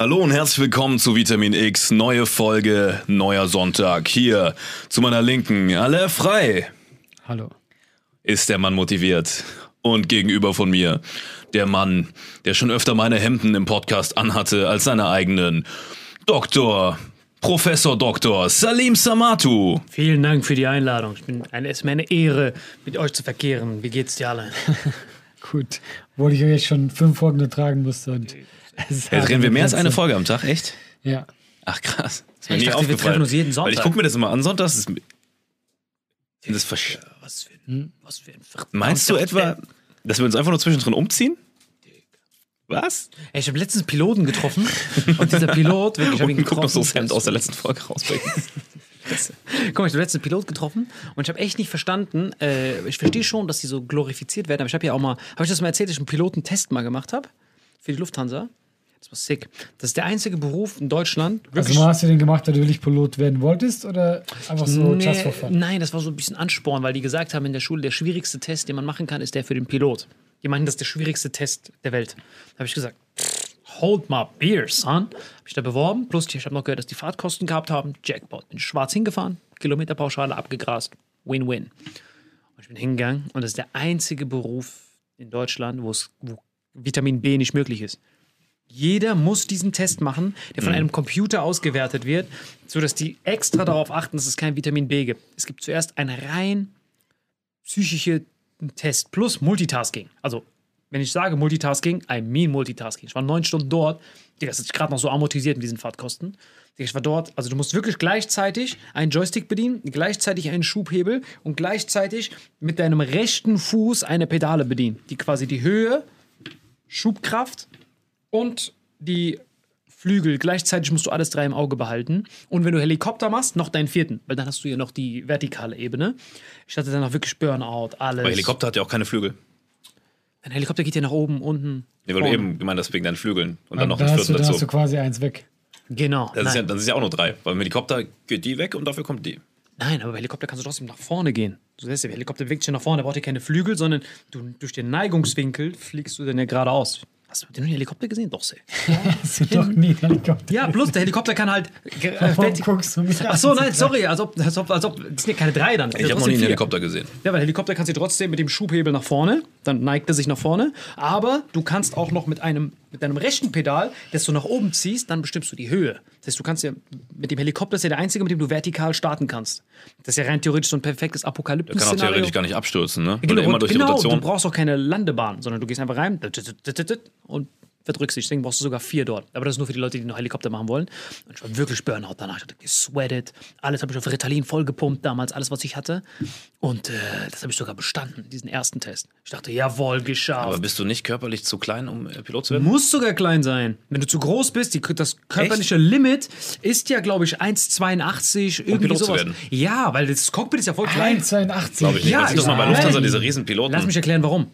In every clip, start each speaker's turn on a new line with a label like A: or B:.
A: Hallo und herzlich willkommen zu Vitamin X. Neue Folge, neuer Sonntag. Hier zu meiner Linken, alle frei.
B: Hallo.
A: Ist der Mann motiviert? Und gegenüber von mir, der Mann, der schon öfter meine Hemden im Podcast anhatte als seine eigenen. Doktor, Professor Doktor Salim Samatu.
B: Vielen Dank für die Einladung. Ich bin, es ist mir eine Ehre, mit euch zu verkehren. Wie geht's dir alle?
C: Gut, obwohl ich jetzt schon fünf Folgen ertragen musste. Und
A: Jetzt reden wir mehr als eine Folge am Tag, echt?
C: Ja.
A: Ach krass. Ist mir
B: Ich
A: nie
B: dachte, wir treffen uns jeden
A: Weil ich
B: Sonntag.
A: gucke mir das immer an sonntags. Ist, das versch
B: Was für ein, was für ein
A: Meinst du etwa, dass wir uns einfach nur zwischendrin umziehen? Was?
B: Ey, ich habe letztens einen Piloten getroffen und dieser Pilot, wirklich, ich habe ihn
A: Und guck noch
B: getroffen.
A: so das Hemd aus der letzten Folge raus.
B: Guck mal, ich habe letztens einen Pilot getroffen und ich habe echt nicht verstanden. Äh, ich verstehe schon, dass die so glorifiziert werden, aber ich habe ja auch mal, habe ich das mal erzählt, dass ich einen Pilotentest mal gemacht habe für die Lufthansa. Das war sick. Das ist der einzige Beruf in Deutschland.
C: Also hast du den gemacht, weil du wirklich Pilot werden wolltest oder einfach so
B: Nee,
C: just for fun?
B: Nein, das war so ein bisschen Ansporn, weil die gesagt haben in der Schule, der schwierigste Test, den man machen kann, ist der für den Pilot. Die meinten, das ist der schwierigste Test der Welt. Da habe ich gesagt, hold my beer, son. Habe ich da beworben. Plus, ich habe noch gehört, dass die Fahrtkosten gehabt haben. Jackpot. Bin schwarz hingefahren, Kilometerpauschale abgegrast. Win-win. Und ich bin hingegangen und das ist der einzige Beruf in Deutschland, wo es wo Vitamin B nicht möglich ist. Jeder muss diesen Test machen, der von einem Computer ausgewertet wird, sodass die extra darauf achten, dass es kein Vitamin B gibt. Es gibt zuerst einen rein psychische Test plus Multitasking. Also, wenn ich sage Multitasking, I mean Multitasking. Ich war neun Stunden dort. Digga, das hat sich gerade noch so amortisiert mit diesen Fahrtkosten. Digga, ich war dort. Also, du musst wirklich gleichzeitig einen Joystick bedienen, gleichzeitig einen Schubhebel und gleichzeitig mit deinem rechten Fuß eine Pedale bedienen, die quasi die Höhe, Schubkraft und die Flügel. Gleichzeitig musst du alles drei im Auge behalten. Und wenn du Helikopter machst, noch deinen vierten, weil dann hast du ja noch die vertikale Ebene. Ich hatte dann auch wirklich Burnout, alles.
A: Aber Helikopter hat ja auch keine Flügel.
D: Ein Helikopter geht ja nach oben, unten.
E: Nee, weil du
D: vorne.
E: eben gemeint hast, wegen deinen Flügeln. Und dann noch
C: da
E: ein
C: hast, du,
E: Viertel
C: da hast du
E: dazu.
C: quasi eins weg.
D: Genau.
E: Das ist, ja, dann sind ja auch nur drei. Weil im Helikopter geht die weg und dafür kommt die.
D: Nein, aber bei Helikopter kannst du trotzdem nach vorne gehen. Du siehst, der Helikopter bewegt sich ja nach vorne, der braucht ja keine Flügel, sondern du, durch den Neigungswinkel fliegst du dann ja geradeaus. Hast du den Helikopter gesehen? Doch, sehr.
C: Hast du doch nie einen Helikopter.
D: Ja, plus der Helikopter kann halt. Äh,
C: Warum guckst du mich?
D: Ach so, nein, sorry, als ob, als ob, als ob, das sind ja keine drei dann.
E: Ich habe noch nie einen. Helikopter gesehen.
D: Ja, weil Helikopter kannst du trotzdem mit dem Schubhebel nach vorne, dann neigt er sich nach vorne, aber du kannst auch noch mit einem mit deinem rechten Pedal, das du nach oben ziehst, dann bestimmst du die Höhe. Das heißt, du kannst ja mit dem Helikopter ist ja der einzige, mit dem du vertikal starten kannst. Das ist ja rein theoretisch so ein perfektes
E: Der kann auch
D: Apokalypsen-Szenario.
E: theoretisch gar nicht abstürzen, ne? Weil
D: Genau,
E: er immer durch
D: genau,
E: die
D: du
E: Rotation.
D: brauchst auch keine Landebahn, sondern du gehst einfach rein und verdrückst dich. Deswegen brauchst du sogar vier dort. Aber das ist nur für die Leute, die noch Helikopter machen wollen. Und ich war wirklich Burnout danach. Ich hatte gesweatet. Alles habe ich auf Ritalin vollgepumpt damals, alles, was ich hatte. Und äh, das habe ich sogar bestanden, diesen ersten Test. Ich dachte, jawohl, geschafft.
E: Aber bist du nicht körperlich zu klein, um äh, Pilot zu werden?
D: muss sogar klein sein. Wenn du zu groß bist, die, das körperliche Limit ist ja, glaube ich, 1,82, irgendwie
E: Pilot zu
D: sowas.
E: werden.
D: Ja, weil das Cockpit ist ja voll klein.
C: 1,82.
E: Glaube ich nicht.
D: Ja,
E: sieht doch mal bei. Lufthansa diese Riesenpiloten.
D: Lass mich erklären, warum.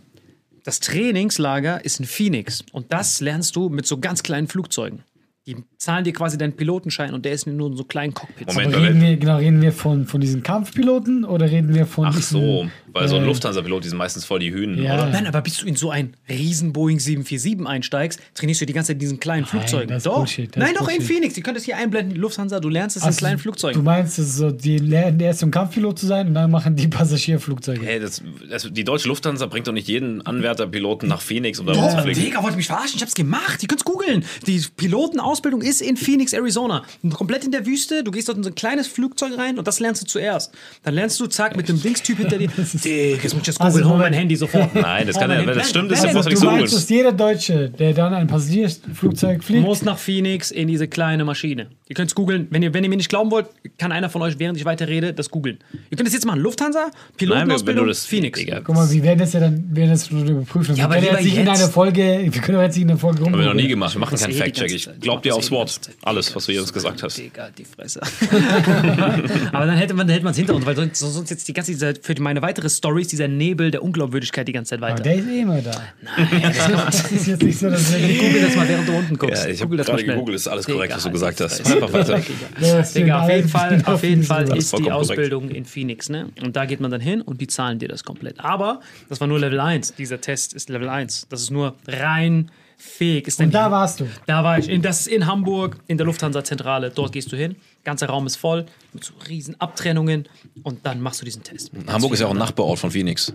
D: Das Trainingslager ist in Phoenix und das lernst du mit so ganz kleinen Flugzeugen. Die zahlen dir quasi deinen Pilotenschein und der ist nur in so kleinen Cockpits.
E: Moment.
C: Aber reden wir, genau, reden wir von, von diesen Kampfpiloten oder reden wir von
E: Ach
C: diesen,
E: so, weil so ein
C: äh,
E: Lufthansa-Pilot, die sind meistens voll die Hühnen,
C: Ja.
E: oder?
D: Nein, aber bis du in so ein riesen Boeing 747 einsteigst, trainierst du die ganze Zeit in diesen kleinen Flugzeugen.
C: das
D: doch.
C: Bullshit, das
D: Nein, doch in. Phoenix. Ihr könnt es hier einblenden, Lufthansa, du lernst es in
C: Also,
D: kleinen
C: Du
D: Flugzeugen.
C: meinst, es so, die lernen erst um Kampfpilot zu sein und dann machen die Passagierflugzeuge.
E: Hey, das, das, die deutsche Lufthansa bringt doch nicht jeden Anwärterpiloten nach Phoenix, um da rumzufliegen.
D: Digga, wollte mich verarschen. Ich hab's gemacht. Ihr könnt's googeln. Die Pilotenausbildung ist in Phoenix, Arizona. Komplett in der Wüste. Du gehst dort in so ein kleines Flugzeug rein und das lernst du zuerst. Dann lernst du, zack, mit dem Dingstyp hinter dir. Digga, jetzt muss ich das
C: Also,
D: googeln. Hol mein. Handy sofort.
E: Nein, das kann ja, wenn das stimmt, ist
D: nein,
E: was
C: du
E: nichts googeln.
C: dass jeder Deutsche, der dann ein Passagierflugzeug fliegt,
D: muss nach Phoenix in diese kleine Maschine. Ihr könnt's googeln. Wenn ihr, wenn ihr mir nicht glauben wollt, kann einer von euch, während ich weiter rede, das googeln. Ihr könnt das jetzt machen. Lufthansa,
E: Nein,
D: Pilotenausbildung, Phoenix.
E: Digga,
C: Guck mal, wir werden das ja dann werden das schon überprüfen.
D: Ja,
C: wir
D: aber
C: können
D: lieber
C: jetzt nicht in einer Folge, wir können jetzt nicht in einer Folge
E: Haben wir noch nie gemacht. Wir machen keinen Fact-Check. Ich glaub dir aufs Wort. Alles, was du jetzt gesagt hast.
D: Digga, die Fresse. Aber dann hätte man es hinter uns, weil sonst, sonst jetzt die ganze Zeit für meine weitere Stories dieser Nebel der Unglaubwürdigkeit die ganze Zeit
C: Aber
D: weiter.
C: der ist eh immer da. das ist jetzt nicht so, dass wir
D: Google das mal, während du unten guckst.
E: Ja, ich habe
D: Google das mal
E: gerade gegoogelt, ist alles korrekt, was du gesagt hast. Einfach weiter.
D: Digga, auf jeden Fall, auf jeden Fall
E: ist
D: die
E: vollkommen korrekt.
D: Ausbildung in Phoenix, ne? Und da geht man dann hin und die zahlen dir das komplett. Aber das war nur Level 1. Dieser Test ist Level 1. Das ist nur rein fähig. Ist
C: Und da warst du.
D: Da war ich. In, das ist in Hamburg, in der Lufthansa-Zentrale. Dort gehst du hin. Ganzer Raum ist voll mit so riesen Abtrennungen und dann machst du diesen Test.
E: Hamburg ist ja auch ein Nachbarort von Phoenix.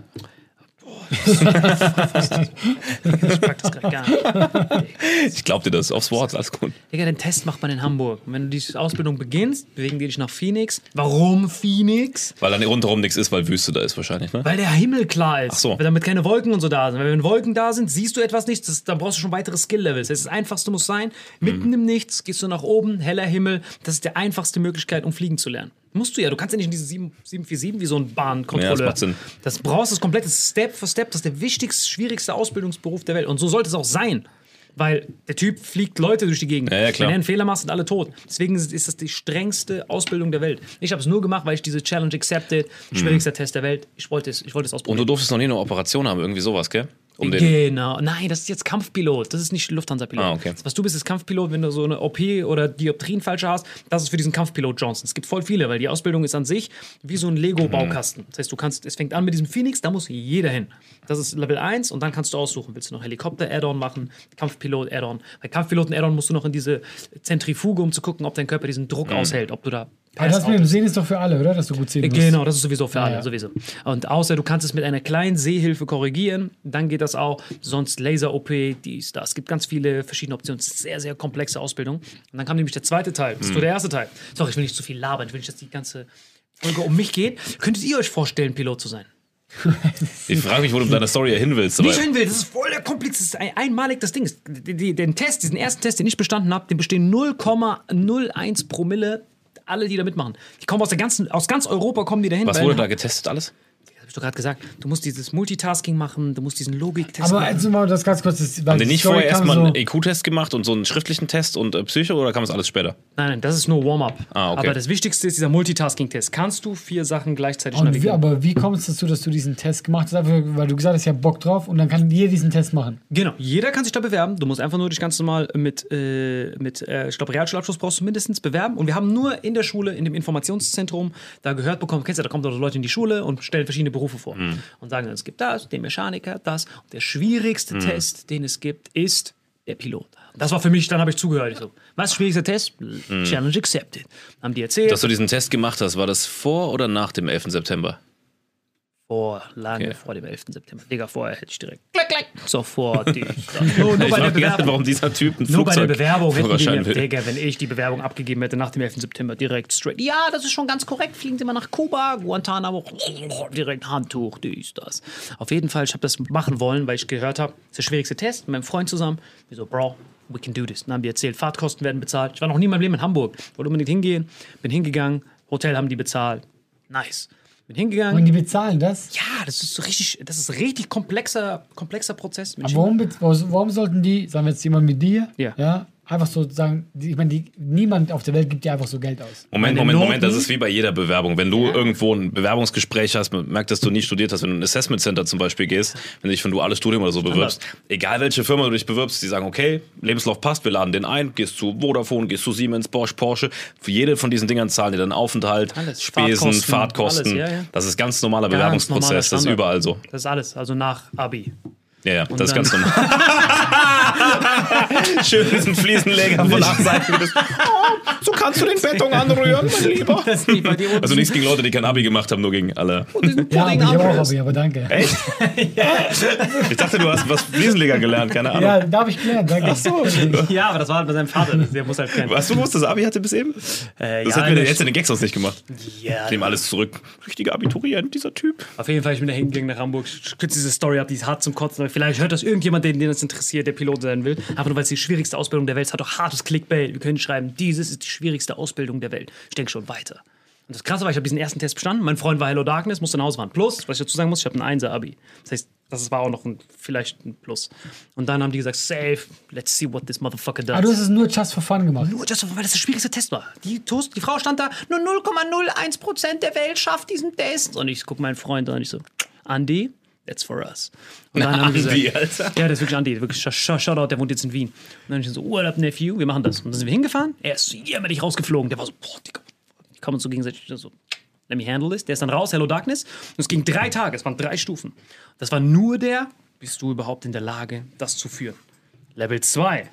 D: Ich pack das grad gar nicht.
E: Ich glaub dir das, aufs Wort, alles gut.
D: Digga, den Test macht man in Hamburg. Und wenn du die Ausbildung beginnst, bewegen die dich nach Phoenix. Warum Phoenix?
E: Weil dann rundherum nichts ist, weil Wüste da ist wahrscheinlich, ne?
D: Weil der Himmel klar ist.
E: Ach so.
D: Weil damit keine Wolken und so da sind. Weil wenn Wolken da sind, siehst du etwas nicht, das, dann brauchst du schon weitere Skill-Levels. Das, das Einfachste muss sein, mitten
E: Mhm.
D: im Nichts gehst du nach oben, heller Himmel. Das ist die einfachste Möglichkeit, um fliegen zu lernen. Musst du ja, du kannst ja nicht in diese 7- 747 wie so ein Bahnkontrolleur.
E: Ja, das macht Sinn.
D: Das brauchst du komplett Step für Step. Das ist der wichtigste, schwierigste Ausbildungsberuf der Welt. Und so sollte es auch sein. Weil der Typ fliegt Leute durch die Gegend.
E: Ja, ja, klar.
D: Wenn er einen Fehler macht, sind alle tot. Deswegen ist das die strengste Ausbildung der Welt. Ich habe es nur gemacht, weil ich diese Challenge accepted, schwierigster Test der Welt. Ich wollte es, ich wollte es
E: Und
D: ausprobieren.
E: du durftest noch nie eine Operation haben, irgendwie sowas, gell? Um
D: Genau. Nein, das ist jetzt Kampfpilot. Das ist nicht Lufthansa-Pilot.
E: Ah, okay.
D: Was du bist, ist Kampfpilot, wenn du so eine OP oder Dioptrien falsch hast. Das ist für diesen Kampfpilot Johnson. Es gibt voll viele, weil die Ausbildung ist an sich wie so ein Lego-Baukasten. Das heißt, du kannst, es fängt an mit diesem Phoenix, da muss jeder hin. Das ist Level 1 und dann kannst du aussuchen, willst du noch Helikopter-Add-on machen, Kampfpilot-Add-on. Bei Kampfpiloten-Add-on musst du noch in diese Zentrifuge, um zu gucken, ob dein Körper diesen Druck
E: Mhm.
D: aushält, ob du da
C: Aber das mit dem Sehen ist doch für alle, oder? Dass du gut sehen musst.
D: Genau, das ist sowieso für alle,
C: ja.
D: sowieso. Und außer du kannst es mit einer kleinen Sehhilfe korrigieren, dann geht das auch. Sonst Laser-OP, dies, das. Es gibt ganz viele verschiedene Optionen. Sehr, sehr komplexe Ausbildung. Und dann kam nämlich der zweite Teil. Das ist nur der erste Teil. Sorry, ich will nicht zu viel labern. Ich will nicht, dass die ganze Folge um mich geht. Könntet ihr euch vorstellen, Pilot zu sein?
E: ich frage mich, wo du mit deiner Story ja hin willst.
D: Nicht hin will, das ist voll der kompliziert, das ist ein, einmalig das Ding. Die, die, den Test, diesen ersten Test, den ich bestanden habe, den bestehen 0,01 Promille alle, die da mitmachen. Die kommen aus der ganzen, aus ganz Europa kommen die dahin.
E: Was wurde da getestet alles?
D: Ich doch gerade gesagt, du musst dieses Multitasking machen, du musst diesen Logik-Test
C: Aber
D: machen.
C: also mal das ganz kurz. Das,
E: Haben die nicht
C: Story
E: vorher erstmal
C: so,
E: einen EQ-Test gemacht und so einen schriftlichen Test und äh, Psycho oder kam das alles später?
D: Nein, nein, das ist nur Warm-up.
E: Ah, okay.
D: Aber das Wichtigste ist dieser Multitasking-Test. Kannst du vier Sachen gleichzeitig
C: Und wie,
D: navigieren?
C: aber wie kommt es dazu, dass du diesen Test gemacht hast? Einfach, weil du gesagt hast, ich hab Bock drauf und dann kann jeder diesen Test machen.
D: Genau, jeder kann sich da bewerben. Du musst einfach nur dich ganz normal mit, äh, mit äh, ich glaube, Realschulabschluss brauchst du mindestens bewerben. Und wir haben nur in der Schule, in dem Informationszentrum, da gehört bekommen, kennst du, da kommen doch Leute in die Schule und stellen verschiedene Berufe vor. Und sagen dann, es gibt das, den Mechaniker, das. Und der schwierigste Test, den es gibt, ist der Pilot. Das war für mich, dann habe ich zugehört. Ich so, was, schwierigster Test? Challenge accepted. Haben die erzählt.
E: Dass du diesen Test gemacht hast, war das vor oder nach dem 11. September?
D: Vor, lange
E: Okay.
D: vor dem 11. September. Digga, vorher hätte ich direkt klick, klick, sofort die. nur, nur
E: ich
D: bei der Bewerbung.
E: warum dieser Typ ein
D: Nur bei der Bewerbung hätten die mir. Digga, wenn ich die Bewerbung abgegeben hätte nach dem 11. September, direkt straight. Ja, das ist schon ganz korrekt. Fliegen Sie mal nach Kuba, Guantanamo, direkt Handtuch, dies, das. Auf jeden Fall, ich habe das machen wollen, weil ich gehört habe, das ist der schwierigste Test mit meinem Freund zusammen. Wir so, Bro, we can do this. Dann haben die erzählt, Fahrtkosten werden bezahlt. Ich war noch nie in meinem Leben in Hamburg. Wollte unbedingt hingehen, bin hingegangen, Hotel haben die bezahlt. Nice. Bin hingegangen.
C: Und die bezahlen das?
D: Ja, das ist so richtig, das ist richtig komplexer, komplexer Prozess.
C: Aber warum, warum sollten die, sagen wir jetzt jemand mit dir,
D: Ja.
C: Einfach so sagen, ich meine, die, niemand auf der Welt gibt dir einfach so Geld aus.
E: Moment, Moment, Moment, das
D: Noten-
E: ist wie bei jeder Bewerbung. Wenn du irgendwo ein Bewerbungsgespräch hast, man merkt, dass du nie studiert hast, wenn du in ein Assessment Center zum Beispiel gehst, wenn du dich ein duales Studium oder so bewirbst, egal welche Firma du dich bewirbst, die sagen, okay, Lebenslauf passt, wir laden den ein, gehst zu Vodafone, gehst zu Siemens, Bosch, Porsche, für jede von diesen Dingern zahlen die dann Aufenthalt,
D: Alles.
E: Spesen,
D: Fahrtkosten,
E: Fahrtkosten.
D: alles, ja, ja.
E: Das ist ganz normaler
D: Ganz
E: Bewerbungsprozess,
D: normaler
E: das ist
D: Standard.
E: überall so.
D: Das ist alles, also nach Abi.
E: Ja, ja, das ist ganz normal. Schön diesen Fliesenleger von acht Seiten. Oh, so kannst du den Beton anrühren, mein Lieber. Also nichts gegen Leute, die kein Abi gemacht haben, nur gegen alle.
C: Ja, aber ich habe auch Abi, aber danke.
E: Echt? Ich dachte, du hast was Fliesenleger gelernt, keine Ahnung.
C: Ja, da habe ich gelernt, danke. Ach so.
D: Ja, aber das war halt bei seinem Vater. Der muss halt kennen.
E: Was du wusstest, das Abi hatte bis eben?
D: Äh,
E: Das
D: ja,
E: hat mir der
D: das-
E: jetzt in den Gags sonst nicht gemacht.
D: Ja,
E: Ich nehme alles zurück. Richtiger Abiturient, dieser Typ.
D: Auf jeden Fall, ich bin da hingegangen nach Hamburg. Ich kürze diese Story ab, die ist hart zum Kotzen. Aber vielleicht hört das irgendjemand, den, den das interessiert, der Pilot sein will. Einfach nur, weil es die schwierigste Ausbildung der Welt ist. Hat doch hartes Clickbait. Wir können schreiben, dieses ist die schwierigste Ausbildung der Welt. Ich denke schon weiter. Und das Krasse war, ich habe diesen ersten Test bestanden. Mein Freund war Hello Darkness, musste nach Hause fahren. Plus, was ich dazu sagen muss, ich habe ein 1er-Abi. Das heißt, das war auch noch ein, vielleicht ein Plus. Und dann haben die gesagt, safe, let's see what this motherfucker does.
C: Aber du hast es nur just for fun gemacht.
D: Nur just, weil das der schwierigste Test war. Die, Toast, die Frau stand da, nur 0,01% der Welt schafft diesen Test. Und ich gucke meinen Freund an und ich so, Andy, that's for us. Und dann haben die
E: Andi,
D: gesagt,
E: Alter.
D: ja, das ist wirklich Andy, wirklich Sh- Sh- Shoutout, der wohnt jetzt in Wien. Und dann ich so, what up, Nephew, wir machen das. Und dann sind wir hingefahren, er ist jämmerlich rausgeflogen. Der war so, boah, Digga, ich komme uns so gegenseitig so, let me handle this. Der ist dann raus, Hello Darkness. Und es ging drei Tage, es waren drei Stufen. Das war nur der, bist du überhaupt in der Lage, das zu führen. Level 2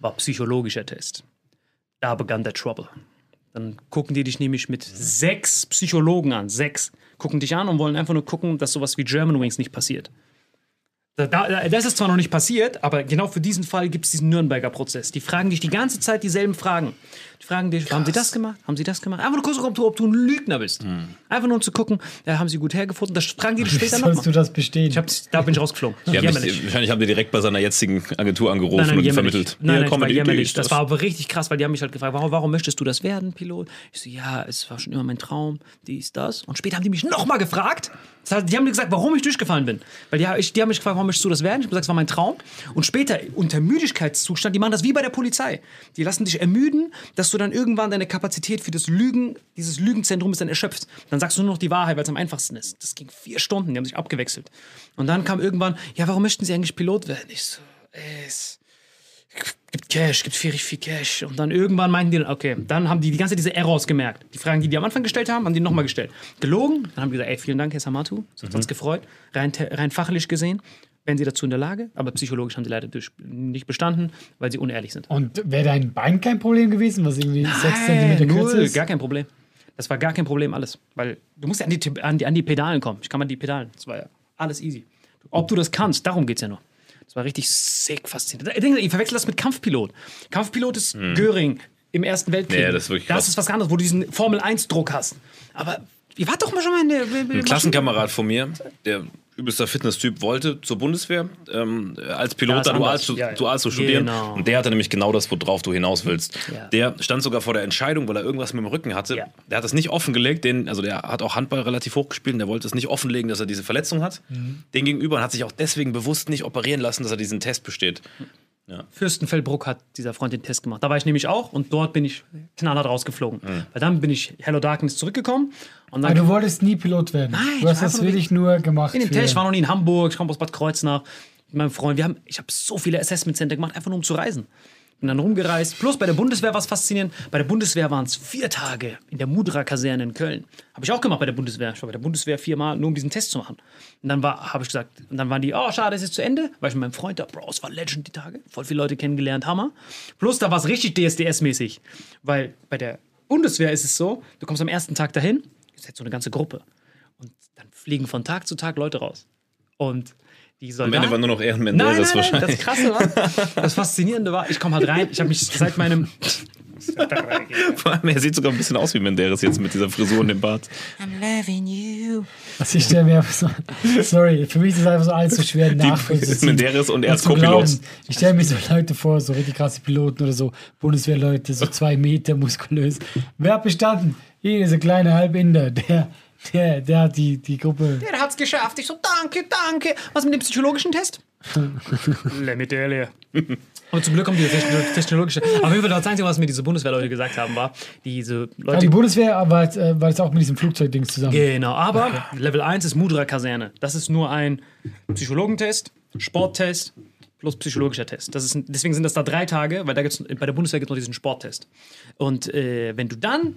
D: war psychologischer Test. Da begann der Trouble. Dann gucken die dich nämlich mit sechs Psychologen an. Sechs. Gucken dich an und wollen einfach nur gucken, dass sowas wie German Wings nicht passiert. Da, da, das ist zwar noch nicht passiert, aber genau für diesen Fall gibt es diesen Nürnberger Prozess. Die fragen dich die ganze Zeit dieselben Fragen. Die fragen dich, haben sie das gemacht? Haben sie das gemacht? Einfach nur kurz, ob du, ob du ein Lügner bist. Einfach nur um zu gucken, ja, haben sie gut hergefunden. Das fragen die dich später
C: sollst
D: nochmal.
C: du das bestehen?
D: Ich da bin ich rausgeflogen. Jämmerlich.
E: dich, wahrscheinlich haben die direkt bei seiner jetzigen Agentur angerufen
D: Nein, nein,
E: und
D: jämmerlich.
E: vermittelt.
D: Nein, nein,
E: Idee
D: jämmerlich. Das war aber richtig krass, weil die haben mich halt gefragt, warum, warum möchtest du das werden, Pilot? Ich so, ja, es war schon immer mein Traum, dies, das. Und später haben die mich nochmal gefragt. Die haben mir gesagt, warum ich durchgefallen bin. Weil die, die haben mich gefragt, warum möchtest du das werden? Ich habe gesagt, es war mein Traum. Und später, unter Müdigkeitszustand, die machen das wie bei der Polizei. Die lassen dich ermüden, dass du dann irgendwann deine Kapazität für das Lügen, dieses Lügenzentrum ist dann erschöpft. Dann sagst du nur noch die Wahrheit, weil es am einfachsten ist. Das ging vier Stunden, die haben sich abgewechselt. Und dann kam irgendwann, ja, warum möchten sie eigentlich Pilot werden? Ich so, es gibt Cash, gibt viel, viel Cash. Und dann irgendwann meinten die, okay, dann haben die die ganze Zeit diese Errors gemerkt. Die Fragen, die die am Anfang gestellt haben, haben die nochmal gestellt. Gelogen, dann haben die gesagt, ey, vielen Dank, Herr Samatu, das hat uns gefreut. Rein, rein fachlich gesehen wären sie dazu in der Lage, aber psychologisch haben sie leider nicht bestanden, weil sie unehrlich sind.
C: Und wäre dein Bein kein Problem gewesen, was irgendwie 6 cm kürzer ist?
D: gar kein Problem. Das war gar kein Problem, alles. Weil du musst ja an die, an die, an die Pedalen kommen. Ich kann mal die Pedalen. Das war ja alles easy. Ob du das kannst, darum geht es ja nur. Das war richtig sick faszinierend. Ich verwechselt das mit Kampfpilot. Kampfpilot ist Göring im Ersten Weltkrieg.
E: Nee, Hm. das ist wirklich
D: Das ist was anderes, wo du diesen Formel-1-Druck hast. Aber ihr wart doch mal schon mal in der.
E: Ein Klassenkamerad von mir, der übelster Fitnesstyp, wollte zur Bundeswehr ähm, als
D: Ja,
E: Pilot da dual, zu,
D: Ja, ja.
E: dual zu studieren.
D: Genau.
E: Und der hatte nämlich genau das, worauf du hinaus willst.
D: Ja.
E: Der stand sogar vor der Entscheidung, weil er irgendwas mit dem Rücken hatte.
D: Ja.
E: Der hat das nicht offengelegt, den, also der hat auch Handball relativ hoch gespielt und der wollte es nicht offenlegen, dass er diese Verletzung hat.
D: Mhm.
E: Den gegenüber und hat sich auch deswegen bewusst nicht operieren lassen, dass er diesen Test besteht.
D: Fürstenfeldbruck hat dieser Freund den Test gemacht. Da war ich nämlich auch und dort bin ich knallhart rausgeflogen. Weil dann bin ich Hello Darkness zurückgekommen und dann
C: Aber du wolltest nie Pilot werden.
D: Nein,
C: du hast das wirklich nur gemacht.
D: in dem
C: für-
D: Test, ich war noch nie in Hamburg, ich komme aus Bad Kreuznach mit meinem Freund. Wir haben, ich habe so viele Assessment Center gemacht, einfach nur um zu reisen. Bin dann rumgereist. Plus bei der Bundeswehr war es faszinierend. Bei der Bundeswehr waren es vier Tage in der Mudra-Kaserne in Köln. Habe ich auch gemacht bei der Bundeswehr. Ich war bei der Bundeswehr viermal, nur um diesen Test zu machen. Und dann habe ich gesagt, und dann waren die, oh, schade, es ist zu Ende. War ich mit meinem Freund da, Bro, es war Legend die Tage. Voll viele Leute kennengelernt, Hammer. Plus da war es richtig DSDS-mäßig. Weil bei der Bundeswehr ist es so, du kommst am ersten Tag dahin, ist jetzt so eine ganze Gruppe. Und dann fliegen von Tag zu Tag Leute raus. Und die
E: Am
D: Soldaten.
E: Ende war nur noch
D: Nein,
E: Ehrenmenderes
D: nein, nein,
E: wahrscheinlich.
D: das Krasse war, das Faszinierende war, ich komme halt rein, ich habe mich seit meinem.
E: Vor allem, er sieht sogar ein bisschen aus wie Menderes jetzt mit dieser Frisur und dem Bart.
C: Also ich stelle mir einfach so, sorry, für mich ist es einfach so alles so schwer nachvollziehen.
E: Menderes und er
C: zu
E: Co-Pilot.
C: Ich stelle mir so Leute vor, so richtig krasse Piloten oder so, Bundeswehrleute, so zwei Meter muskulös. Wer hat bestanden? Hier, dieser kleine Halbinder, der, der, der hat die, die Gruppe.
D: Der hat's geschafft. Ich so, danke, danke. Was mit dem psychologischen Test? Let me tell you. Und zum Glück kommt diese techno- technologische. Auf jeden Fall das Einzige, was mir diese Bundeswehrleute gesagt haben, war, diese
C: Ja,
D: Leute.
C: die Bundeswehr war, jetzt, äh, war jetzt auch mit diesem Flugzeugdings zusammen.
D: Genau, aber Level 1 ist Mudra-Kaserne. Das ist nur ein Psychologentest, Sporttest plus psychologischer Test. Das ist, deswegen sind das da drei Tage, weil da gibt's, bei der Bundeswehr gibt es noch diesen Sporttest. Und äh, wenn du dann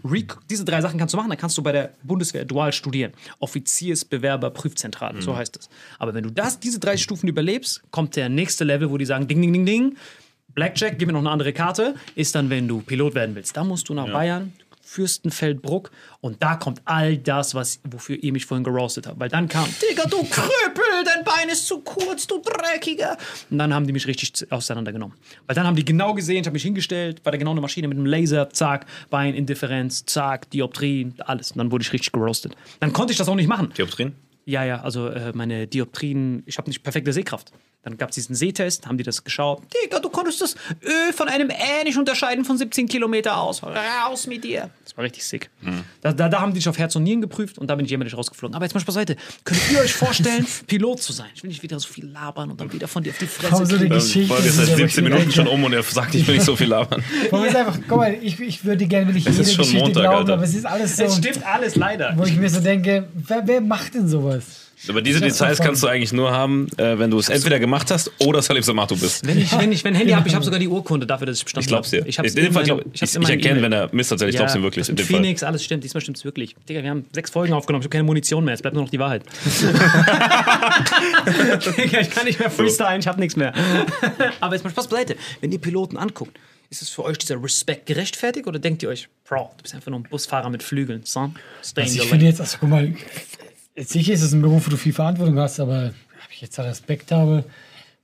D: diese drei Sachen kannst du machen, dann kannst du bei der Bundeswehr dual studieren. Offiziersbewerber-Prüfzentrale, so heißt es. Aber wenn du das, diese drei Stufen überlebst, kommt der nächste Level, wo die sagen, ding, ding, ding, ding, Blackjack, gib mir noch eine andere Karte, ist dann, wenn du Pilot werden willst. Da musst du nach Bayern, Fürstenfeldbruck und da kommt all das, was, wofür ihr mich vorhin geroastet habt. Weil dann kam, Digga, du Krüppel, dein Bein ist zu kurz, du Dreckiger. Und dann haben die mich richtig auseinandergenommen. Weil dann haben die genau gesehen, ich habe mich hingestellt, war da genau eine Maschine mit einem Laser, zack, Beinindifferenz, zack, Dioptrien, alles. Und dann wurde ich richtig geroastet. Dann konnte ich das auch nicht machen.
E: Dioptrien?
D: Ja, ja, also äh, meine Dioptrien, ich habe nicht perfekte Sehkraft. Dann gab es diesen Sehtest, haben die das geschaut. Digga, du konntest das Ö von einem Ä nicht unterscheiden von 17 Kilometer aus. Raus mit dir. Das war richtig sick. Da, da, da haben die dich auf Herz und Nieren geprüft und da bin ich jämmerlich rausgeflogen. Aber jetzt mal Spaß beiseite. Könnt ihr euch vorstellen, Pilot zu sein? Ich will nicht wieder so viel labern und dann wieder von dir auf die Fresse
C: Komm, so eine. Geschichte.
E: Folge ist
C: sind
E: seit
C: ja
E: 17
C: wirklich-
E: Minuten schon um und er sagt, ich will nicht so viel labern.
C: Warum ist einfach, guck mal, ich, ich würde gerne wirklich
E: Es
C: jede
E: ist schon
C: Geschichte
E: Montag,
C: glauben,
E: Alter.
C: aber es ist alles so,
D: Es stimmt alles leider.
C: wo ich mir so denke, wer, wer macht denn sowas?
E: Aber diese Details kannst du eigentlich nur haben, äh, wenn du es entweder gemacht hast oder Salim Samato bist.
D: Wenn ich, wenn ich wenn ein Handy habe, ich habe sogar die Urkunde dafür, dass ich bestanden
E: Ich glaub's dir.
D: habe. Ich
E: in dem Fall glaub, ich, ich,
D: meiner
E: erkenne,
D: E-Mail.
E: wenn er Mist erzählt. Ich glaub's ihm wirklich. In dem Fall.
D: Phoenix, alles stimmt. Diesmal stimmt's wirklich. Digga, wir haben sechs Folgen aufgenommen. Ich habe keine Munition mehr. Es bleibt nur noch die Wahrheit. Digga, ich kann nicht mehr freestylen. Ich habe nichts mehr. Aber jetzt mal Spaß beiseite. Wenn ihr Piloten anguckt, ist es für euch dieser Respekt gerechtfertigt oder denkt ihr euch, Bro, du bist einfach nur ein Busfahrer mit Flügeln, son? Stay in
C: Also ich finde jetzt, also guck mal, jetzt sicher ist es ein Beruf, wo du viel Verantwortung hast, aber ob ich jetzt da Respekt habe,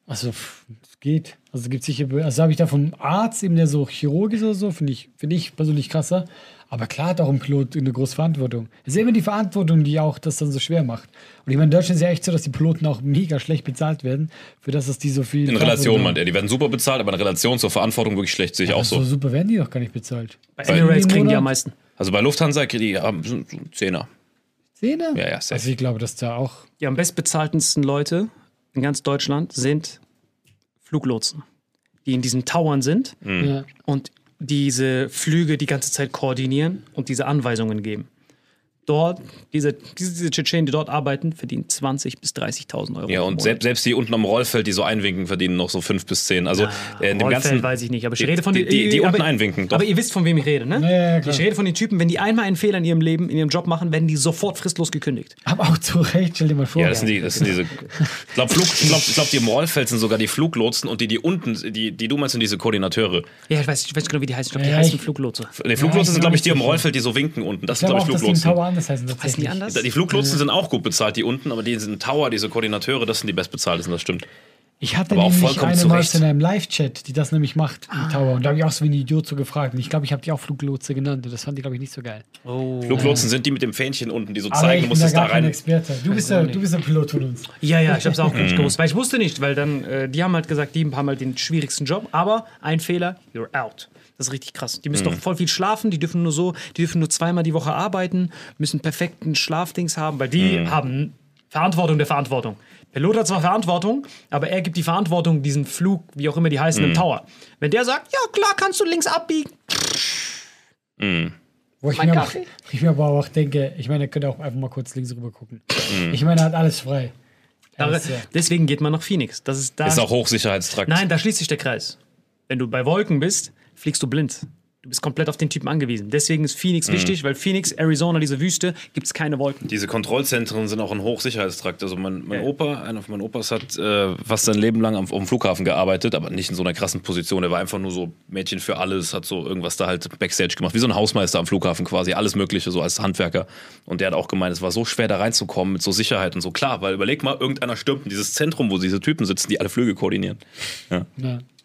C: also es geht. Also es gibt sicher, also habe ich da vom Arzt, eben der so Chirurg ist oder so, finde ich, finde ich persönlich krasser. Aber klar hat auch ein Pilot eine große Verantwortung. Es ist immer die Verantwortung, die auch das dann so schwer macht. Und ich meine, in Deutschland ist ja echt so, dass die Piloten auch mega schlecht bezahlt werden, für das, dass die so viel.
E: In Relation, meint er. Die werden super bezahlt, aber in Relation zur Verantwortung wirklich schlecht, sehe ich
C: haben.
E: auch
C: So
E: so.
C: super werden die doch gar nicht bezahlt.
D: Bei Emirates kriegen die am meisten.
E: Also bei Lufthansa kriegen die haben so so einen Zehner.
C: Zehner?
E: Ja, ja, safe.
C: Also ich glaube, dass da auch.
D: Die am bestbezahltesten Leute in ganz Deutschland sind Fluglotsen, die in diesen Towern sind
C: Ja.
D: und diese Flüge die ganze Zeit koordinieren und diese Anweisungen geben. Dort, diese, diese, diese Tschetschenen, die dort arbeiten, verdienen 20.000 bis 30.000 Euro.
E: Ja,
D: im
E: und selbst, selbst die unten am Rollfeld, die so einwinken, verdienen noch so fünf bis zehn. Also äh, in dem
D: Rollfeld
E: ganzen.
D: weiß ich nicht, aber ich
E: die-
D: rede von
E: die-
D: den
E: die- die
D: aber,
E: unten einwinken, doch.
D: Aber ihr wisst, von wem ich rede, ne?
C: Ja, ja, klar.
D: Ich rede von den Typen, wenn die einmal einen Fehler in ihrem Leben, in ihrem Job machen, werden die sofort fristlos gekündigt.
C: Aber auch zu Recht, stell dir mal vor.
E: Ja, das sind, die, das sind diese. Ich glaube, glaub, glaub, die im Rollfeld sind sogar die Fluglotsen und die, die unten, die, die du meinst, sind diese Koordinateure.
D: Ja, ich weiß, ich weiß nicht genau, wie die heißen. Ich glaube, die
C: Ja,
D: heißen
C: ich-
D: Fluglotse.
E: Die Fluglotsen
C: ich
E: sind, glaube ich, die im Rollfeld, die so winken unten. Das sind,
C: glaube
E: ich,
C: die
E: Fluglotsen.
C: Anders heißen.
D: Heißen die
C: tatsächlich.
D: anders?
E: Die Fluglotsen sind auch gut bezahlt, die unten, aber die sind Tower, diese Koordinateure, das sind die bestbezahltesten, das stimmt.
C: Ich hatte
E: Aber auch
C: nämlich
E: vollkommen
C: eine
E: zu
C: mal
E: Recht.
C: in einem Live-Chat, die das nämlich macht im Tower. Und da habe ich auch so wie ein Idiot so gefragt. Und ich glaube, ich habe die auch Fluglotse genannt. Und das fand ich, glaube ich, nicht so geil.
D: Oh.
E: Fluglotsen sind die mit dem Fähnchen unten, die so
C: Aber
E: zeigen,
C: ich
E: du
C: bin
E: musst
C: da
E: es
C: gar
E: da
C: kein
E: rein.
C: Experte. Du bist, der, du bist der Pilot von uns.
D: Ja, ja, ich habe es auch nicht gewusst, weil ich wusste nicht, weil dann, äh, die haben halt gesagt, die haben halt den schwierigsten Job, aber ein Fehler, you're out. Das ist richtig krass. Die müssen
E: Mhm.
D: doch voll viel schlafen, die dürfen nur so, die dürfen nur zweimal die Woche arbeiten, müssen perfekten Schlafdings haben, weil die
E: Mhm.
D: haben Verantwortung der Verantwortung. Pilot hat zwar Verantwortung, aber er gibt die Verantwortung, diesen Flug, wie auch immer die heißen,
E: Mhm.
D: im Tower. Wenn der sagt, ja klar, kannst du links abbiegen.
C: Wo ich
D: Mein
C: mir, aber,
D: Kaffee?
C: ich mir aber auch denke, ich meine, er könnte auch einfach mal kurz links rüber gucken.
E: Mhm.
C: Ich meine, er hat alles frei.
D: Aber
C: ist, ja-
D: deswegen geht man nach Phoenix. Das ist da.
E: Ist auch Hochsicherheitstrakt.
D: Nein, da schließt sich der Kreis. Wenn du bei Wolken bist, fliegst du blind. Du bist komplett auf den Typen angewiesen. Deswegen ist
E: Mhm.
D: Phoenix wichtig, weil Phoenix, Arizona, diese Wüste, gibt es keine Wolken.
E: Diese Kontrollzentren sind auch ein Hochsicherheitstrakt. Also mein, mein
D: Ja.
E: Opa, einer von meinen Opas hat äh, fast sein Leben lang am, auf dem Flughafen gearbeitet, aber nicht in so einer krassen Position. Er war einfach nur so Mädchen für alles, hat so irgendwas da halt Backstage gemacht, wie so ein Hausmeister am Flughafen quasi, alles Mögliche so als Handwerker. Und der hat auch gemeint, es war so schwer da reinzukommen mit so Sicherheit und so. Klar, weil überleg mal, irgendeiner stürmt in dieses Zentrum, wo diese Typen sitzen, die alle Flüge koordinieren.
C: ja.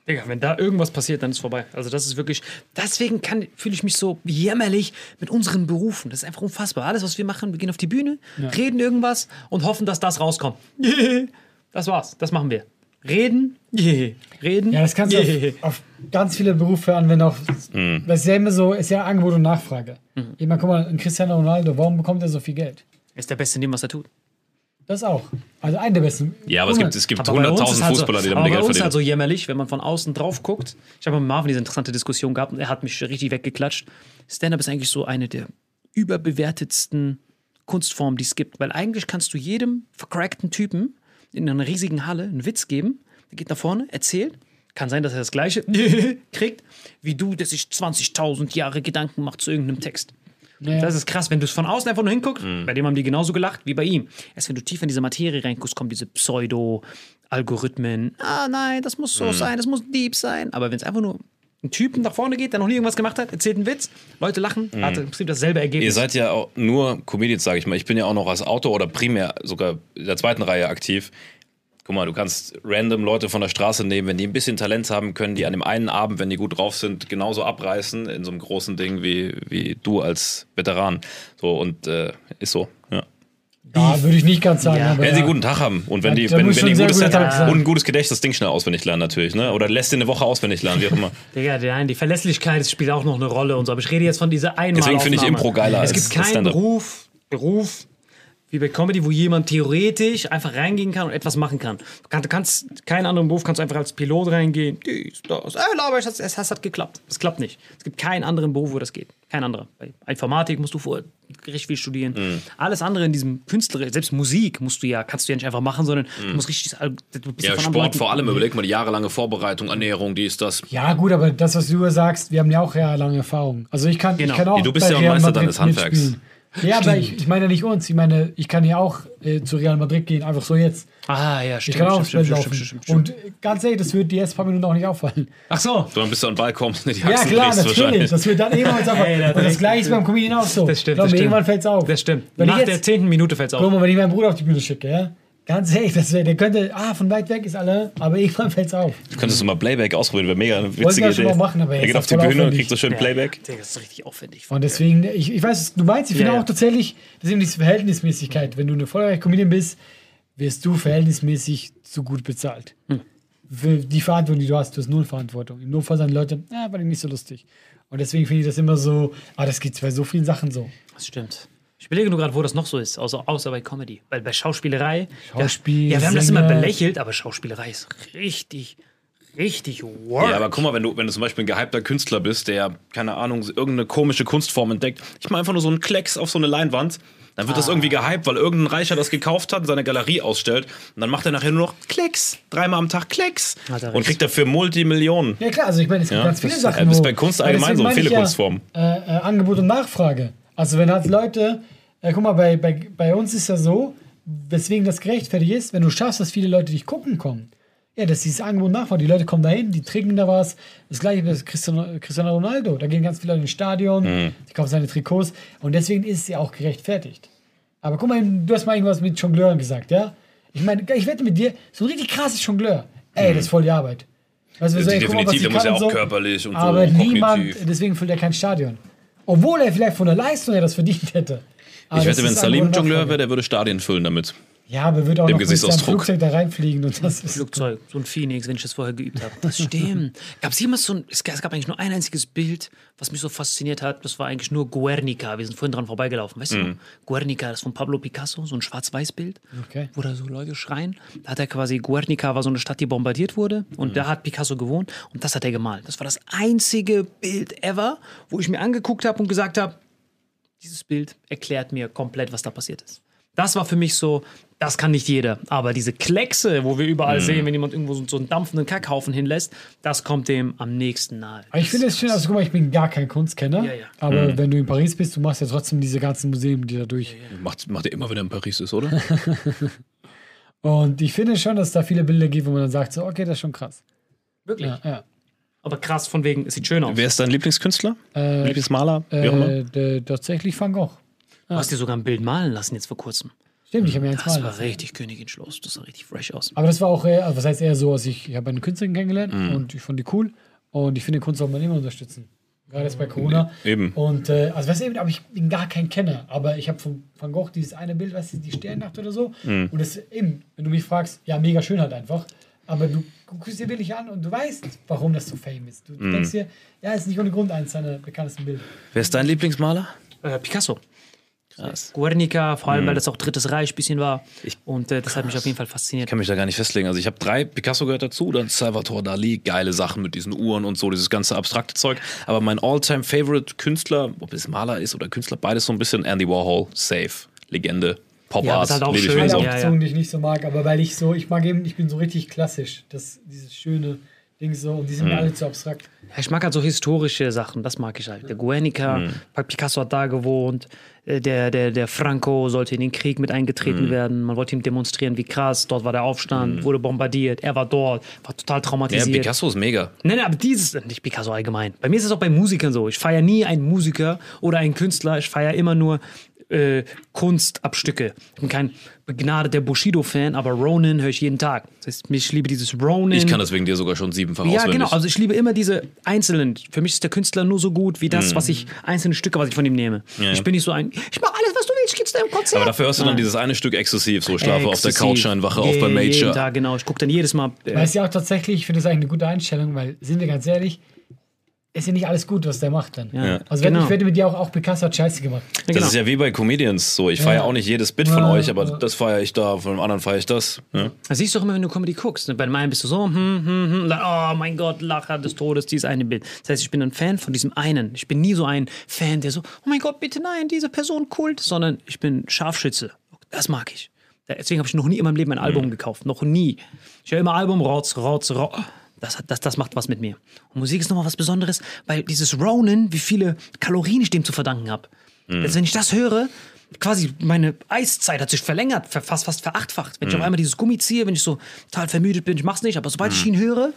D: Digga, wenn da irgendwas passiert, dann ist vorbei. Also das ist wirklich, deswegen kann- fühle ich mich so jämmerlich mit unseren Berufen. Das ist einfach unfassbar. Alles, was wir machen, wir gehen auf die Bühne, reden irgendwas und hoffen, dass das rauskommt. Das war's, das machen wir. Reden, reden.
C: ja, das kannst du auf, auf ganz viele Berufe anwenden. Auf,
E: Mhm.
C: Das ist ja immer so, ist ja Angebot und Nachfrage.
D: Mhm.
C: Ich meine, guck mal, ein Cristiano Ronaldo, warum bekommt er so viel Geld?
D: Ist der Beste in dem, was er tut.
C: Das auch. Also einer der besten.
E: Ja, aber es gibt, es gibt
D: Aber bei uns ist
E: 100.000
D: halt so-
E: Fußballer, die
D: aber
E: damit Geld verdienen.
D: halt so jämmerlich, wenn man von außen drauf guckt. Ich habe mit Marvin diese interessante Diskussion gehabt und er hat mich richtig weggeklatscht. Stand-up ist eigentlich so eine der überbewertetsten Kunstformen, die es gibt. Weil eigentlich kannst du jedem vercrackten Typen in einer riesigen Halle einen Witz geben, der geht nach vorne, erzählt. Kann sein, dass er das Gleiche kriegt, wie du, der sich 20.000 Jahre Gedanken macht zu irgendeinem Text.
C: Ja.
D: Das ist krass, wenn du es von außen einfach nur hinguckst, bei dem haben die genauso gelacht wie bei ihm. Erst wenn du tief in diese Materie reinguckst, kommen diese Pseudo-Algorithmen. Ah, nein, das muss so sein, das muss deep sein. Aber wenn es einfach nur ein Typen nach vorne geht, der noch nie irgendwas gemacht hat, erzählt einen Witz, Leute lachen, hat im Prinzip dasselbe Ergebnis.
E: Ihr seid ja auch nur Comedians, sage ich mal. Ich bin ja auch noch als Autor oder primär sogar in der zweiten Reihe aktiv. Guck mal, du kannst random Leute von der Straße nehmen, wenn die ein bisschen Talent haben, können die an dem einen Abend, wenn die gut drauf sind, genauso abreißen in so einem großen Ding wie, wie du als Veteran. So und äh, ist so, ja.
C: Ja, würde ich nicht ganz sagen.
D: Ja.
C: Aber
E: Wenn sie einen guten Tag haben und wenn
C: Ja,
E: die,
C: da
E: wenn, wenn die ein gutes Set haben und ein gutes Gedächtnis, das Ding schnell auswendig lernen natürlich, ne? Oder lässt dir eine Woche auswendig lernen, wie auch immer.
D: Digga, nein, die Verlässlichkeit spielt auch noch eine Rolle und so. Aber ich rede jetzt von dieser einmal
E: Deswegen finde ich Impro geiler
D: Es
E: als-
D: gibt keinen. Beruf, Beruf wie bei Comedy, wo jemand theoretisch einfach reingehen kann und etwas machen kann. Du kannst, keinen anderen Beruf kannst du einfach als Pilot reingehen. Dies, das. Äh, aber es hat, es hat geklappt. Es klappt nicht. Es gibt keinen anderen Beruf, wo das geht. Kein anderer. Bei Informatik musst du vorher richtig viel studieren.
E: Mhm.
D: Alles andere in diesem Künstler, selbst Musik musst du ja, kannst du ja nicht einfach machen, sondern du musst richtig, du bist
E: Mhm. Ja, Sport
D: Leuten-
E: vor allem, überleg mal die jahrelange Vorbereitung, Ernährung, dies, das.
C: Ja, gut, aber das, was du sagst, wir haben ja auch jahrelange Erfahrung. Also ich kann,
D: Genau.
C: ich kann auch
E: Ja, du bist
C: bei
E: ja auch Meister deines Handwerks.
C: mitspielen. Ja, aber ich, ich meine ja nicht uns. Ich meine, ich kann ja auch äh, zu Real Madrid gehen, einfach so jetzt.
D: Ah, ja,
C: Ich
D: stimmt.
C: kann auch
D: stimmt,
C: schnell
D: stimmt,
C: laufen.
D: stimmt, stimmt, stimmt.
C: Und äh, ganz ehrlich, das wird die ersten paar Minuten auch nicht auffallen.
D: Ach so.
E: Sondern bis du an den Ball kommst, ne, die
C: Ja,
E: Achsen
C: klar,
E: brichst
C: natürlich. Das wird dann irgendwann einfach.
D: Ey, das
C: und das gleiche ist beim Comedian auch so.
D: Das stimmt,
C: Glaub
D: das stimmt.
C: irgendwann fällt es auf.
D: Das stimmt.
C: Wenn
D: Nach
C: ich
D: der
C: jetzt,
D: zehnten Minute fällt es
C: guck
D: auf.
C: mal, wenn ich meinen Bruder auf die Bühne schicke, ja? Ganz ehrlich, das wär, der könnte, ah, von weit weg ist alle, aber irgendwann fällt es auf.
E: Könntest du mal Playback ausprobieren, wäre mega eine witzige Idee.
C: mal machen, aber
E: er geht auf die Bühne und kriegt so schön Playback.
D: Digga, das ist richtig aufwendig.
C: Und deswegen, ich, ich weiß, du meinst. Ich finde
D: Ja,
C: auch
D: ja.
C: tatsächlich, das ist eben diese Verhältnismäßigkeit. Wenn du eine erfolgreiche Comedian bist, wirst du verhältnismäßig zu gut bezahlt.
D: Hm.
C: Für die Verantwortung, die du hast, du hast null Verantwortung. Im Notfall sagen die Leute, ja, war nicht so lustig. Und deswegen finde ich das immer so, ah, das geht bei so vielen Sachen so.
D: Das stimmt. Ich überlege nur gerade, wo das noch so ist, außer, außer bei Comedy. Weil bei Schauspielerei.
C: Schauspiel,
D: Ja, ja wir haben das immer belächelt, aber Schauspielerei ist richtig, richtig work.
E: Ja, aber guck mal, wenn du, wenn du zum Beispiel ein gehypter Künstler bist, der, keine Ahnung, irgendeine komische Kunstform entdeckt, ich mache einfach nur so einen Klecks auf so eine Leinwand, dann wird das
C: Ah.
E: irgendwie gehypt, weil irgendein Reicher das gekauft hat und seine Galerie ausstellt. Und dann macht er nachher nur noch Klecks, dreimal am Tag Klecks. Und kriegt dafür Multimillionen.
C: Ja klar, also ich meine, es gibt
E: Ja,
C: ganz viele
E: das-
C: Sachen.
E: das ist
C: wo-
E: bei Kunst allgemein so, viele
C: ich ja,
E: Kunstformen.
C: Äh, äh, Angebot und Nachfrage. Also wenn halt Leute, äh, guck mal, bei, bei, bei uns ist ja so, weswegen das gerechtfertigt ist, wenn du schaffst, dass viele Leute dich gucken kommen. Ja, das ist dieses Angebot und Nachfrage. Die Leute kommen dahin, die trinken da was. Das gleiche mit Cristiano, Cristiano Ronaldo. Da gehen ganz viele Leute ins Stadion,
E: Mhm.
C: die kaufen seine Trikots. Und deswegen ist es ja auch gerechtfertigt. Aber guck mal, du hast mal irgendwas mit Jongleuren gesagt, ja? Ich meine, ich wette mit dir, so ein richtig krasses Jongleur. ey, das ist voll die Arbeit. Weißt du, so, ey, guck mal, was
E: Definitiv, der muss ja
C: und
E: auch
C: so.
E: körperlich und
C: Aber
E: so
C: niemand,
E: kognitiv.
C: deswegen füllt er kein Stadion. Obwohl er vielleicht von der Leistung her das verdient hätte. Aber
E: Ich wette, wenn Salim Jongleur wäre, der würde Stadien füllen damit.
C: Ja, aber wird auch
E: Dem
C: noch
E: Gesichtsausdruck.
C: Flugzeug da reinfliegen und das ist.
D: Flugzeug, so ein Phoenix, wenn ich das vorher geübt habe. Das stimmt. Gab es jemals so ein, es gab eigentlich nur ein einziges Bild, was mich so fasziniert hat. Das war eigentlich nur Guernica. Wir sind vorhin dran vorbeigelaufen. Weißt du noch? Guernica, das ist von Pablo Picasso, so ein Schwarz-Weiß-Bild,
C: Okay.
D: wo da so Leute schreien. Da hat er quasi, Guernica war so eine Stadt, die bombardiert wurde und da hat Picasso gewohnt und das hat er gemalt. Das war das einzige Bild ever, wo ich mir angeguckt habe und gesagt habe, dieses Bild erklärt mir komplett, was da passiert ist. Das war für mich so, das kann nicht jeder. Aber diese Kleckse, wo wir überall sehen, wenn jemand irgendwo so, so einen dampfenden Kackhaufen hinlässt, das kommt dem am nächsten nahe.
C: Aber ich finde es schön, also guck mal, ich bin gar kein Kunstkenner.
D: Ja, ja.
C: Aber wenn du in Paris bist, du machst ja trotzdem diese ganzen Museen, die da durch.
E: Macht, macht er immer, wenn er in Paris ist, oder?
C: Und ich finde schon, dass es da viele Bilder gibt, wo man dann sagt, so, okay, das ist schon krass.
D: Wirklich.
C: Ja, ja.
D: Aber krass, von wegen, es sieht schön aus.
E: Wer ist dein Lieblingskünstler?
C: Äh,
E: Lieblingsmaler?
C: Äh, tatsächlich Van Gogh.
D: Du hast dir sogar ein Bild malen lassen jetzt vor kurzem.
C: Stimmt, ich habe mir eins
D: Das
C: malen
D: war
C: lassen.
D: richtig Königin Schloss. Das sah richtig fresh aus.
C: Aber das war auch, eher, also was heißt eher so, als ich, ich habe eine Künstlerin kennengelernt
E: Mhm.
C: und ich fand die cool. Und ich finde, Kunst sollte man immer unterstützen. Gerade jetzt bei Corona.
E: Eben.
C: Und, äh, also weißt du, eben, aber ich bin gar kein Kenner. Aber ich habe von Van Gogh dieses eine Bild, weißt du, die Sternnacht oder so.
E: Mhm.
C: Und das eben, wenn du mich fragst, ja, mega schön halt einfach. Aber du guckst dir wirklich an und du weißt, warum das so fame ist. Du
E: Mhm.
C: denkst dir, ja, ist nicht ohne Grund eines seiner bekanntesten Bilder.
E: Wer ist dein Lieblingsmaler?
D: Äh, Picasso.
E: Krass.
D: Guernica, vor
E: Mhm.
D: allem, weil das auch Drittes Reich bisschen war. und äh, das hat mich auf jeden Fall fasziniert.
E: Ich kann mich da gar nicht festlegen. Also ich habe drei, Picasso gehört dazu, dann Salvatore Dali, geile Sachen mit diesen Uhren und so, dieses ganze abstrakte Zeug. Aber mein All-Time-Favorite-Künstler, ob es Maler ist oder Künstler, beides so ein bisschen Andy Warhol, safe, Legende, Pop
D: Ja,
E: Art,
D: ist halt auch
E: lebe ich
D: schön,
C: Eine
E: so.
D: ja, ja.
C: Option, die ich nicht so mag, aber weil ich so, ich mag eben, ich bin so richtig klassisch. Das, dieses schöne Ding so, und die sind mir alle zu abstrakt.
D: Ja, Ich mag halt so historische Sachen, das mag ich halt. Der Guernica, Picasso hat da gewohnt, äh, der, der, der Franco sollte in den Krieg mit eingetreten werden. Man wollte ihm demonstrieren, wie krass, dort war der Aufstand, wurde bombardiert, er war dort, war total
E: Ja,
D: traumatisiert.
E: Picasso ist mega.
D: Nein, nein, aber dieses, nicht Picasso allgemein. Bei mir ist es auch bei Musikern so. Ich feiere nie einen Musiker oder einen Künstler. Ich feiere immer nur äh, Kunstabstücke. Ich bin kein begnadeter Bushido-Fan, aber Ronin höre ich jeden Tag. Das heißt, ich liebe dieses Ronin.
E: Ich kann das wegen dir sogar schon siebenfach
D: Ja,
E: auswendig.
D: genau. Also ich liebe immer diese einzelnen. Für mich ist der Künstler nur so gut wie
E: Mhm.
D: das, was ich, einzelne Stücke, was ich von ihm nehme.
E: Ja.
D: Ich bin nicht so ein, ich mache alles, was du willst, ich gib's dir im Konzert.
E: aber dafür hörst du dann
D: Nein.
E: dieses eine Stück exzessiv, so schlafe auf der
D: Exzessiv.
E: Couch ein, wache auf bei Major.
D: Tag, genau. Ich gucke dann jedes Mal. Äh,
C: Weil es ja auch tatsächlich, ich finde das eigentlich eine gute Einstellung, weil, sind wir ganz ehrlich, ist ja nicht alles gut, was der macht dann.
D: Ja.
C: Also wenn,
D: Genau.
C: ich wette mit dir auch, auch Picasso hat Scheiße gemacht.
E: Das
D: genau.
E: ist ja wie bei Comedians so. Ich feiere auch nicht jedes Bit von
C: Ja,
E: euch, aber
C: ja.
E: das feiere ich da, von dem anderen feiere ich das. Ja.
D: Das siehst du auch immer, wenn du Comedy guckst. Bei dem einen bist du so, hm, hm, hm, dann, oh mein Gott, Lacher des Todes, dieses eine Bild. Das heißt, ich bin ein Fan von diesem einen. Ich bin nie so ein Fan, der so, oh mein Gott, bitte nein, diese Person kult, sondern ich bin Scharfschütze. Das mag ich. Deswegen habe ich noch nie in meinem Leben ein Album gekauft. Noch nie. Ich höre immer Album, Rotz, Rotz, Rotz. Das, das, das macht was mit mir. Und Musik ist nochmal was Besonderes, weil dieses Ronin, wie viele Kalorien ich dem zu verdanken habe. Also wenn ich das höre, quasi meine Eiszeit hat sich verlängert, ver- fast, fast verachtfacht. Wenn ich auf einmal dieses Gummi ziehe, wenn ich so total vermüdet bin, ich mach's nicht, aber sobald ich ihn höre,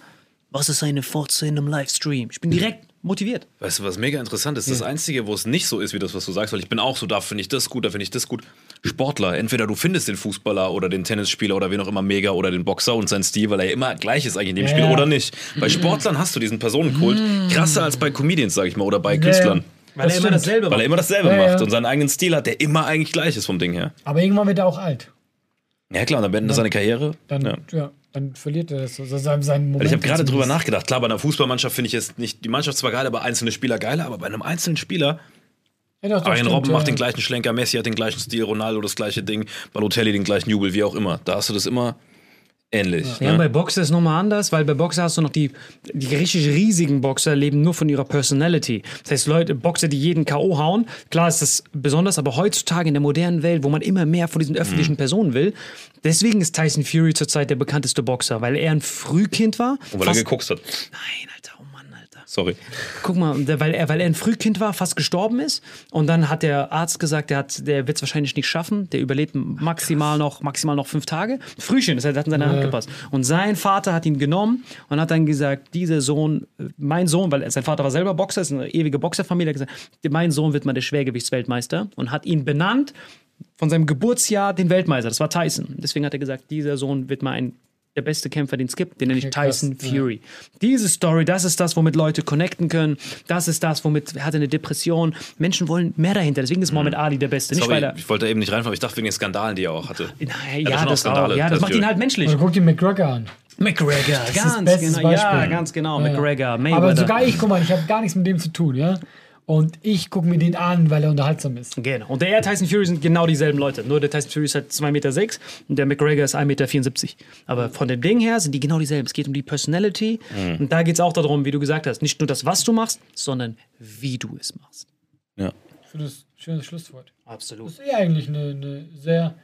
D: was ist eine Fotze in einem Livestream? Ich bin direkt motiviert.
E: Weißt du, was mega interessant ist? Das Einzige, wo es nicht so ist, wie das, was du sagst, weil ich bin auch so, da finde ich das gut, da finde ich das gut. Sportler, entweder du findest den Fußballer oder den Tennisspieler oder wen auch immer mega oder den Boxer und sein Stil, weil er immer gleich ist eigentlich in dem
C: Ja,
E: Spiel
C: ja.
E: oder nicht. Bei Sportlern hast du diesen Personenkult krasser als bei Comedians, sag ich mal, oder bei Künstlern.
D: Weil er immer
C: stimmt.
D: dasselbe
E: Weil
D: macht.
E: er immer dasselbe macht und seinen eigenen Stil hat, der immer eigentlich gleich ist vom Ding her.
C: Aber irgendwann wird er auch alt.
E: Ja klar, und dann beendet er seine Karriere.
C: Dann,
E: ja.
C: dann verliert er das. Also seinen, seinen Moment
E: Weil ich habe gerade drüber nachgedacht. Klar, bei einer Fußballmannschaft finde ich jetzt nicht, die Mannschaft zwar geil, aber einzelne Spieler geiler, aber bei einem einzelnen Spieler,
C: Ja, doch, doch,
E: Arjen
C: stimmt,
E: Robben
C: ja.
E: macht den gleichen Schlenker, Messi hat den gleichen Stil, Ronaldo das gleiche Ding, Balotelli den gleichen Jubel, wie auch immer. Da hast du das immer ähnlich.
D: Ja,
E: ne?
D: bei Boxer ist es nochmal anders, weil bei Boxer hast du noch die, die richtig riesigen Boxer leben nur von ihrer Personality. Das heißt, Leute, Boxer, die jeden K.O. hauen, klar ist das besonders, aber heutzutage in der modernen Welt, wo man immer mehr von diesen öffentlichen
E: Mhm.
D: Personen will, deswegen ist Tyson Fury zurzeit der bekannteste Boxer, weil er ein Frühkind war.
E: Und weil er geguckt hat.
D: Nein, Alter.
E: Sorry.
D: Guck mal, weil er, weil er ein Frühkind war, fast gestorben ist. Und dann hat der Arzt gesagt, der, hat, der wird es wahrscheinlich nicht schaffen. Der überlebt maximal noch, maximal noch fünf Tage. Frühchen, das hat hat in seine Hand gepasst. Und sein Vater hat ihn genommen und hat dann gesagt, dieser Sohn, mein Sohn, weil sein Vater war selber Boxer, ist eine ewige Boxerfamilie, hat gesagt, mein Sohn wird mal der Schwergewichtsweltmeister und hat ihn benannt von seinem Geburtsjahr den Weltmeister. Das war Tyson. Deswegen hat er gesagt, dieser Sohn wird mal ein
F: der beste Kämpfer, den es gibt, den nenne ich
C: Okay, krass,
F: Tyson
C: ja.
F: Fury. Diese Story, das ist das, womit Leute connecten können. Das ist das, womit er hatte eine Depression. Menschen wollen mehr dahinter. Deswegen ist Muhammad Ali der Beste. Nicht,
G: Sorry,
F: weil er.
G: ich wollte da eben nicht reinfahren, aber ich dachte wegen den Skandalen, die er auch hatte.
F: Na,
G: hatte
F: ja, das
G: Skandale,
F: auch. Ja, das
G: das
F: macht ihn
G: Fury.
F: halt menschlich.
C: Oder guck dir McGregor an.
F: McGregor,
C: das
F: ganz genau. Ja, ganz genau.
C: Ja, ja.
F: McGregor, Mayweather.
C: Aber sogar ich, guck mal, ich habe gar nichts mit dem zu tun, ja. Und ich gucke mir den an, weil er unterhaltsam ist.
F: Genau. Und der Tyson Fury sind genau dieselben Leute. Nur der Tyson Fury ist halt 2,6 Meter sechs und der McGregor ist 1,74 Meter. Aber von dem Ding her sind die genau dieselben. Es geht um die Personality. Und da geht es auch darum, wie du gesagt hast, nicht nur das, was du machst, sondern wie du es machst.
G: Ja.
C: Ich finde das ein schönes Schlusswort.
F: Absolut.
C: Das ist eh eigentlich eine, eine sehr,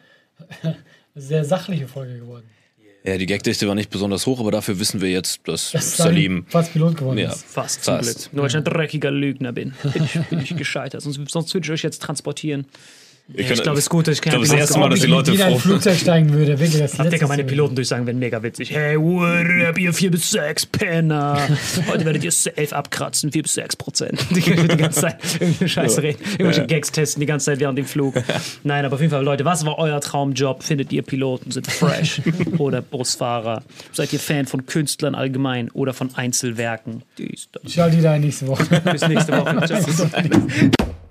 C: sehr sachliche Folge geworden.
G: Ja, die Gagdichte war nicht besonders hoch, aber dafür wissen wir jetzt, dass
C: Dass
G: Salim.
C: fast Pilot geworden
G: Ja.
C: ist.
F: Fast zum
G: Fast.
F: Glück. Nur weil ich ein dreckiger Lügner bin. Bin ich, bin ich gescheitert. Sonst, sonst würde ich euch jetzt transportieren.
G: Ich,
F: ich glaube, es ist gut, dass ich
G: Ich glaube, das
F: keine
G: erste Mal, dass die
C: Wenn
G: Leute
C: in ein
G: froh
C: Flugzeug steigen würde, wirklich das
F: Ach, Digga, meine Piloten durchsagen, wenn mega witzig. Hey, what up, ihr 4 bis 6 Penner. Heute werdet ihr safe abkratzen, 4 bis 6 Prozent. Die, die ganze Zeit irgendeine Scheiße reden. Irgendwelche Gags testen die ganze Zeit während dem Flug. Nein, aber auf jeden Fall, Leute, was war euer Traumjob? Findet ihr Piloten? Sind fresh? oder Busfahrer? Seid ihr Fan von Künstlern allgemein oder von Einzelwerken? Dies, das.
C: Schau die da nächste Woche.
F: Bis nächste Woche. Ciao.